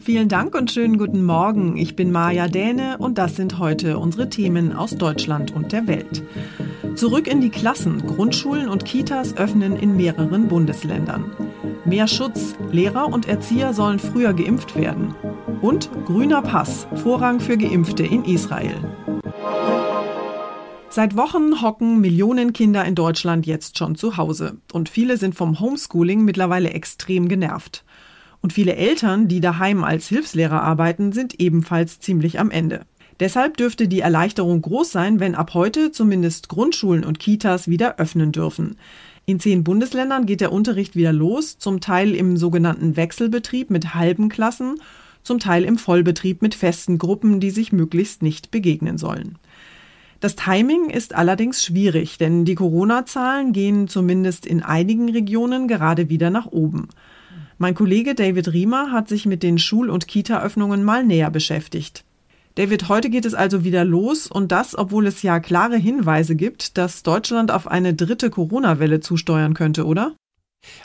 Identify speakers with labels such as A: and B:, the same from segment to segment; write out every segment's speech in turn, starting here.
A: Vielen Dank und schönen guten Morgen. Ich bin Maja Däne und das sind heute unsere Themen aus Deutschland und der Welt. Zurück in die Klassen. Grundschulen und Kitas öffnen in mehreren Bundesländern. Mehr Schutz. Lehrer und Erzieher sollen früher geimpft werden. Und grüner Pass. Vorrang für Geimpfte in Israel. Seit Wochen hocken Millionen Kinder in Deutschland jetzt schon zu Hause. Und viele sind vom Homeschooling mittlerweile extrem genervt. Und viele Eltern, die daheim als Hilfslehrer arbeiten, sind ebenfalls ziemlich am Ende. Deshalb dürfte die Erleichterung groß sein, wenn ab heute zumindest Grundschulen und Kitas wieder öffnen dürfen. In zehn Bundesländern geht der Unterricht wieder los, zum Teil im sogenannten Wechselbetrieb mit halben Klassen, zum Teil im Vollbetrieb mit festen Gruppen, die sich möglichst nicht begegnen sollen. Das Timing ist allerdings schwierig, denn die Corona-Zahlen gehen zumindest in einigen Regionen gerade wieder nach oben. Mein Kollege David Riemer hat sich mit den Schul- und Kita-Öffnungen mal näher beschäftigt. David, heute geht es also wieder los und das, obwohl es ja klare Hinweise gibt, dass Deutschland auf eine dritte Corona-Welle zusteuern könnte, oder?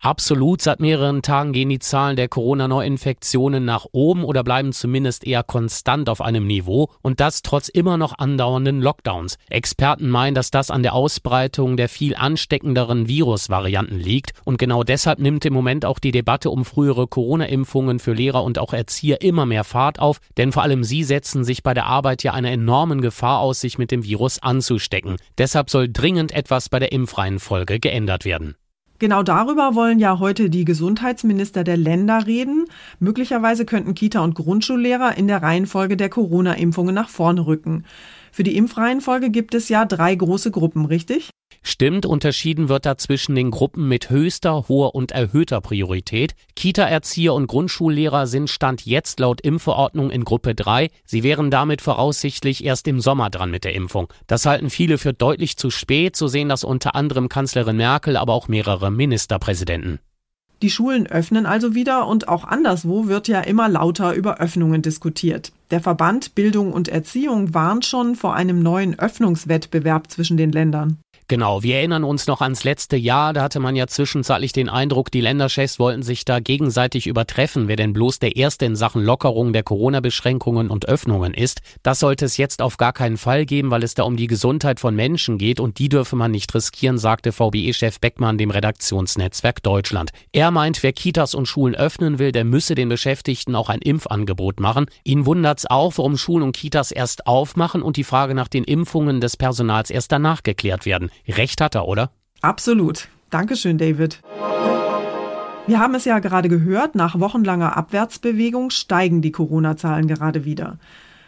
B: Absolut. Seit mehreren Tagen gehen die Zahlen der Corona-Neuinfektionen nach oben oder bleiben zumindest eher konstant auf einem Niveau und das trotz immer noch andauernden Lockdowns. Experten meinen, dass das an der Ausbreitung der viel ansteckenderen Virusvarianten liegt und genau deshalb nimmt im Moment auch die Debatte um frühere Corona-Impfungen für Lehrer und auch Erzieher immer mehr Fahrt auf, denn vor allem sie setzen sich bei der Arbeit ja einer enormen Gefahr aus, sich mit dem Virus anzustecken. Deshalb soll dringend etwas bei der Impfreihenfolge geändert werden.
A: Genau darüber wollen ja heute die Gesundheitsminister der Länder reden. Möglicherweise könnten Kita- und Grundschullehrer in der Reihenfolge der Corona-Impfungen nach vorne rücken. Für die Impfreihenfolge gibt es ja drei große Gruppen, richtig?
B: Stimmt, unterschieden wird da zwischen den Gruppen mit höchster, hoher und erhöhter Priorität. Kita-Erzieher und Grundschullehrer sind Stand jetzt laut Impfverordnung in Gruppe 3. Sie wären damit voraussichtlich erst im Sommer dran mit der Impfung. Das halten viele für deutlich zu spät, so sehen das unter anderem Kanzlerin Merkel, aber auch mehrere Ministerpräsidenten.
A: Die Schulen öffnen also wieder und auch anderswo wird ja immer lauter über Öffnungen diskutiert. Der Verband Bildung und Erziehung warnt schon vor einem neuen Öffnungswettbewerb zwischen den Ländern.
B: Genau, wir erinnern uns noch ans letzte Jahr, da hatte man ja zwischenzeitlich den Eindruck, die Länderchefs wollten sich da gegenseitig übertreffen, wer denn bloß der Erste in Sachen Lockerung der Corona-Beschränkungen und Öffnungen ist. Das sollte es jetzt auf gar keinen Fall geben, weil es da um die Gesundheit von Menschen geht und die dürfe man nicht riskieren, sagte VBE-Chef Beckmann dem Redaktionsnetzwerk Deutschland. Er meint, wer Kitas und Schulen öffnen will, der müsse den Beschäftigten auch ein Impfangebot machen. Ihn wundert's auch, warum Schulen und Kitas erst aufmachen und die Frage nach den Impfungen des Personals erst danach geklärt werden. Recht hat er, oder?
A: Absolut. Dankeschön, David. Wir haben es ja gerade gehört, nach wochenlanger Abwärtsbewegung steigen die Corona-Zahlen gerade wieder.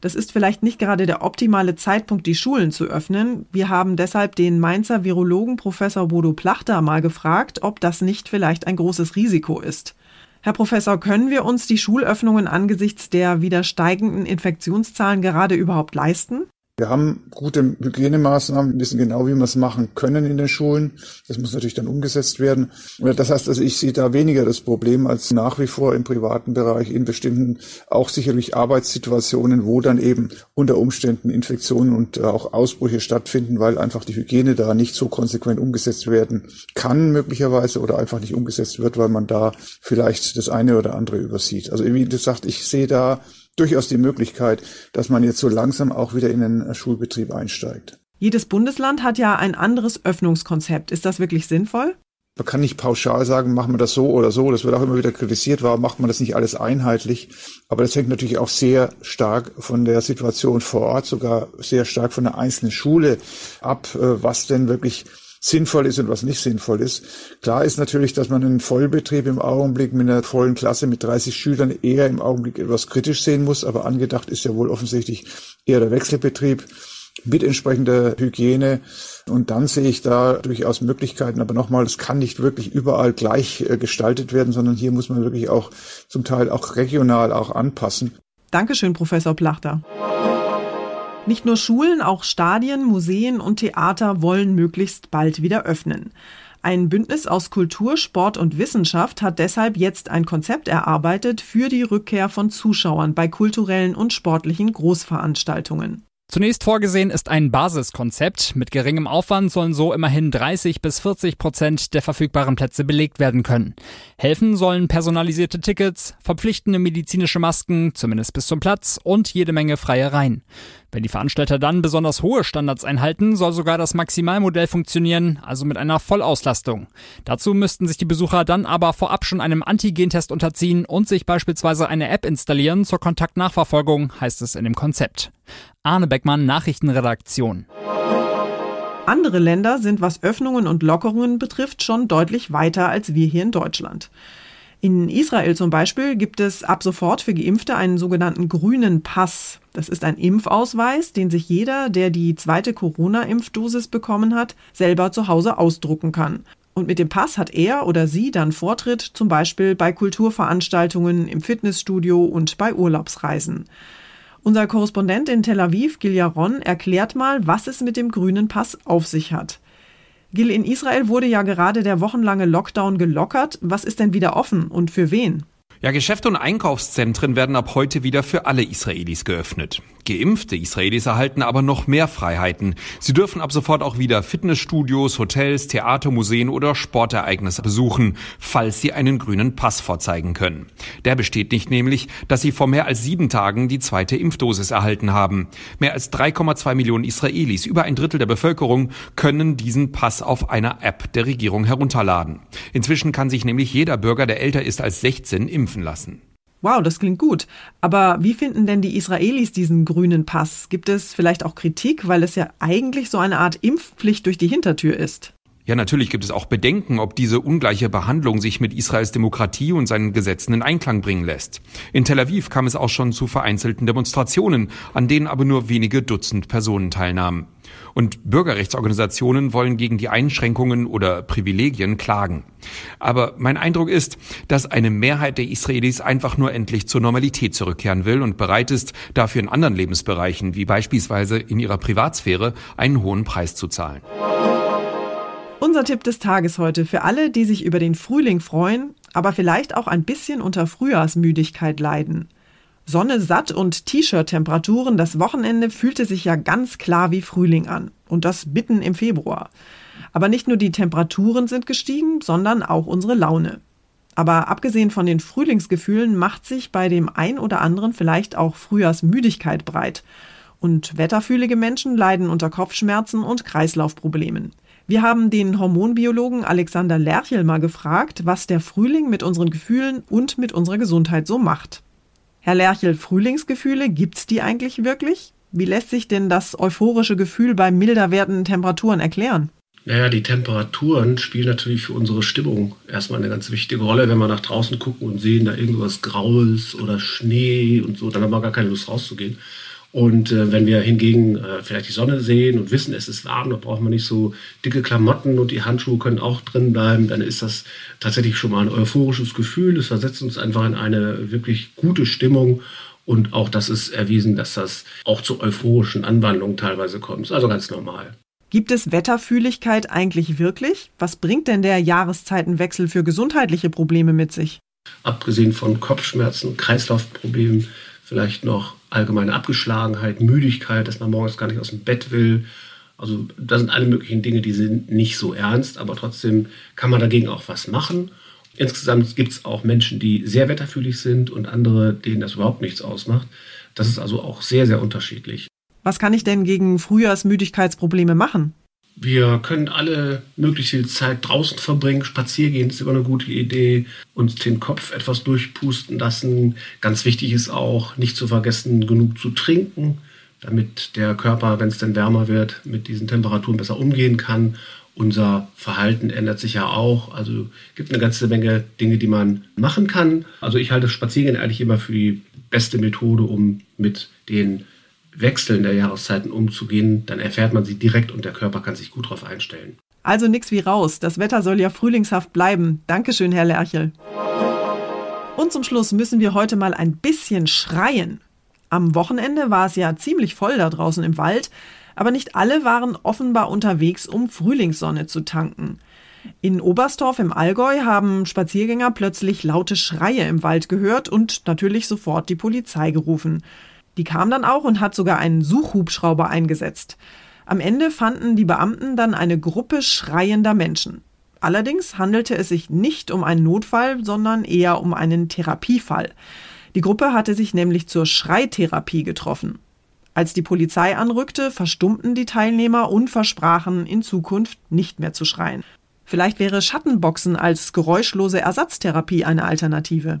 A: Das ist vielleicht nicht gerade der optimale Zeitpunkt, die Schulen zu öffnen. Wir haben deshalb den Mainzer Virologen Professor Bodo Plachter mal gefragt, ob das nicht vielleicht ein großes Risiko ist. Herr Professor, können wir uns die Schulöffnungen angesichts der wieder steigenden Infektionszahlen gerade überhaupt leisten?
C: Wir haben gute Hygienemaßnahmen, wissen genau, wie wir es machen können in den Schulen. Das muss natürlich dann umgesetzt werden. Das heißt also, ich sehe da weniger das Problem als nach wie vor im privaten Bereich in bestimmten, auch sicherlich Arbeitssituationen, wo dann eben unter Umständen Infektionen und auch Ausbrüche stattfinden, weil einfach die Hygiene da nicht so konsequent umgesetzt werden kann möglicherweise oder einfach nicht umgesetzt wird, weil man da vielleicht das eine oder andere übersieht. Also wie gesagt, ich sehe da durchaus die Möglichkeit, dass man jetzt so langsam auch wieder in den Schulbetrieb einsteigt.
A: Jedes Bundesland hat ja ein anderes Öffnungskonzept. Ist das wirklich sinnvoll?
C: Man kann nicht pauschal sagen, machen wir das so oder so. Das wird auch immer wieder kritisiert. Warum macht man das nicht alles einheitlich? Aber das hängt natürlich auch sehr stark von der Situation vor Ort, sogar sehr stark von der einzelnen Schule ab, äh, was denn wirklich sinnvoll ist und was nicht sinnvoll ist. Klar ist natürlich, dass man einen Vollbetrieb im Augenblick mit einer vollen Klasse mit 30 Schülern eher im Augenblick etwas kritisch sehen muss, aber angedacht ist ja wohl offensichtlich eher der Wechselbetrieb mit entsprechender Hygiene. Und dann sehe ich da durchaus Möglichkeiten. Aber nochmal, es kann nicht wirklich überall gleich äh, gestaltet werden, sondern hier muss man wirklich auch zum Teil auch regional auch anpassen.
A: Dankeschön, Professor Plachter. Nicht nur Schulen, auch Stadien, Museen und Theater wollen möglichst bald wieder öffnen. Ein Bündnis aus Kultur, Sport und Wissenschaft hat deshalb jetzt ein Konzept erarbeitet für die Rückkehr von Zuschauern bei kulturellen und sportlichen Großveranstaltungen.
D: Zunächst vorgesehen ist ein Basiskonzept. Mit geringem Aufwand sollen so immerhin 30 bis 40 Prozent der verfügbaren Plätze belegt werden können. Helfen sollen personalisierte Tickets, verpflichtende medizinische Masken, zumindest bis zum Platz und jede Menge freie Reihen. Wenn die Veranstalter dann besonders hohe Standards einhalten, soll sogar das Maximalmodell funktionieren, also mit einer Vollauslastung. Dazu müssten sich die Besucher dann aber vorab schon einem Antigentest unterziehen und sich beispielsweise eine App installieren zur Kontaktnachverfolgung, heißt es in dem Konzept. Arne Beckmann, Nachrichtenredaktion.
A: Andere Länder sind, was Öffnungen und Lockerungen betrifft, schon deutlich weiter als wir hier in Deutschland. In Israel zum Beispiel gibt es ab sofort für Geimpfte einen sogenannten grünen Pass. Das ist ein Impfausweis, den sich jeder, der die zweite Corona-Impfdosis bekommen hat, selber zu Hause ausdrucken kann. Und mit dem Pass hat er oder sie dann Vortritt, zum Beispiel bei Kulturveranstaltungen, im Fitnessstudio und bei Urlaubsreisen. Unser Korrespondent in Tel Aviv, Gil Yaron, erklärt mal, was es mit dem grünen Pass auf sich hat. Gil, in Israel wurde ja gerade der wochenlange Lockdown gelockert. Was ist denn wieder offen und für wen?
E: Ja, Geschäfte und Einkaufszentren werden ab heute wieder für alle Israelis geöffnet. Geimpfte Israelis erhalten aber noch mehr Freiheiten. Sie dürfen ab sofort auch wieder Fitnessstudios, Hotels, Theater, Museen oder Sportereignisse besuchen, falls sie einen grünen Pass vorzeigen können. Der besteht nicht nämlich, dass sie vor mehr als sieben Tagen die zweite Impfdosis erhalten haben. Mehr als 3,2 Millionen Israelis, über ein Drittel der Bevölkerung, können diesen Pass auf einer App der Regierung herunterladen. Inzwischen kann sich nämlich jeder Bürger, der älter ist als 16, impfen impfen lassen.
A: Wow, das klingt gut. Aber wie finden denn die Israelis diesen grünen Pass? Gibt es vielleicht auch Kritik, weil es ja eigentlich so eine Art Impfpflicht durch die Hintertür ist?
E: Ja, natürlich gibt es auch Bedenken, ob diese ungleiche Behandlung sich mit Israels Demokratie und seinen Gesetzen in Einklang bringen lässt. In Tel Aviv kam es auch schon zu vereinzelten Demonstrationen, an denen aber nur wenige Dutzend Personen teilnahmen. Und Bürgerrechtsorganisationen wollen gegen die Einschränkungen oder Privilegien klagen. Aber mein Eindruck ist, dass eine Mehrheit der Israelis einfach nur endlich zur Normalität zurückkehren will und bereit ist, dafür in anderen Lebensbereichen, wie beispielsweise in ihrer Privatsphäre, einen hohen Preis zu zahlen.
A: Unser Tipp des Tages heute für alle, die sich über den Frühling freuen, aber vielleicht auch ein bisschen unter Frühjahrsmüdigkeit leiden. Sonne satt und T-Shirt-Temperaturen, das Wochenende fühlte sich ja ganz klar wie Frühling an. Und das mitten im Februar. Aber nicht nur die Temperaturen sind gestiegen, sondern auch unsere Laune. Aber abgesehen von den Frühlingsgefühlen macht sich bei dem ein oder anderen vielleicht auch Frühjahrsmüdigkeit breit. Und wetterfühlige Menschen leiden unter Kopfschmerzen und Kreislaufproblemen. Wir haben den Hormonbiologen Alexander Lerchel mal gefragt, was der Frühling mit unseren Gefühlen und mit unserer Gesundheit so macht. Herr Lerchel, Frühlingsgefühle, gibt's die eigentlich wirklich? Wie lässt sich denn das euphorische Gefühl bei milder werdenden Temperaturen erklären?
F: Naja, die Temperaturen spielen natürlich für unsere Stimmung erstmal eine ganz wichtige Rolle. Wenn wir nach draußen gucken und sehen da irgendwas Graues oder Schnee und so, dann haben wir gar keine Lust rauszugehen. Und äh, wenn wir hingegen äh, vielleicht die Sonne sehen und wissen, es ist warm, dann braucht man nicht so dicke Klamotten und die Handschuhe können auch drin bleiben, dann ist das tatsächlich schon mal ein euphorisches Gefühl. Es versetzt uns einfach in eine wirklich gute Stimmung. Und auch das ist erwiesen, dass das auch zu euphorischen Anwandlungen teilweise kommt. Ist also ganz normal.
A: Gibt es Wetterfühligkeit eigentlich wirklich? Was bringt denn der Jahreszeitenwechsel für gesundheitliche Probleme mit sich?
F: Abgesehen von Kopfschmerzen, Kreislaufproblemen, vielleicht noch allgemeine Abgeschlagenheit, Müdigkeit, dass man morgens gar nicht aus dem Bett will. Also das sind alle möglichen Dinge, die sind nicht so ernst, aber trotzdem kann man dagegen auch was machen. Insgesamt gibt es auch Menschen, die sehr wetterfühlig sind und andere, denen das überhaupt nichts ausmacht. Das ist also auch sehr, sehr unterschiedlich.
A: Was kann ich denn gegen Frühjahrsmüdigkeitsprobleme machen?
F: Wir können alle möglichst viel Zeit draußen verbringen. Spaziergehen ist immer eine gute Idee. Uns den Kopf etwas durchpusten lassen. Ganz wichtig ist auch, nicht zu vergessen, genug zu trinken, damit der Körper, wenn es denn wärmer wird, mit diesen Temperaturen besser umgehen kann. Unser Verhalten ändert sich ja auch. Also gibt eine ganze Menge Dinge, die man machen kann. Also ich halte Spaziergehen eigentlich immer für die beste Methode, um mit den Wechseln der Jahreszeiten umzugehen, dann erfährt man sie direkt und der Körper kann sich gut darauf einstellen.
A: Also nichts wie raus. Das Wetter soll ja frühlingshaft bleiben. Dankeschön, Herr Lerchel. Und zum Schluss müssen wir heute mal ein bisschen schreien. Am Wochenende war es ja ziemlich voll da draußen im Wald, aber nicht alle waren offenbar unterwegs, um Frühlingssonne zu tanken. In Oberstdorf im Allgäu haben Spaziergänger plötzlich laute Schreie im Wald gehört und natürlich sofort die Polizei gerufen. Die kam dann auch und hat sogar einen Suchhubschrauber eingesetzt. Am Ende fanden die Beamten dann eine Gruppe schreiender Menschen. Allerdings handelte es sich nicht um einen Notfall, sondern eher um einen Therapiefall. Die Gruppe hatte sich nämlich zur Schreitherapie getroffen. Als die Polizei anrückte, verstummten die Teilnehmer und versprachen, in Zukunft nicht mehr zu schreien. Vielleicht wäre Schattenboxen als geräuschlose Ersatztherapie eine Alternative.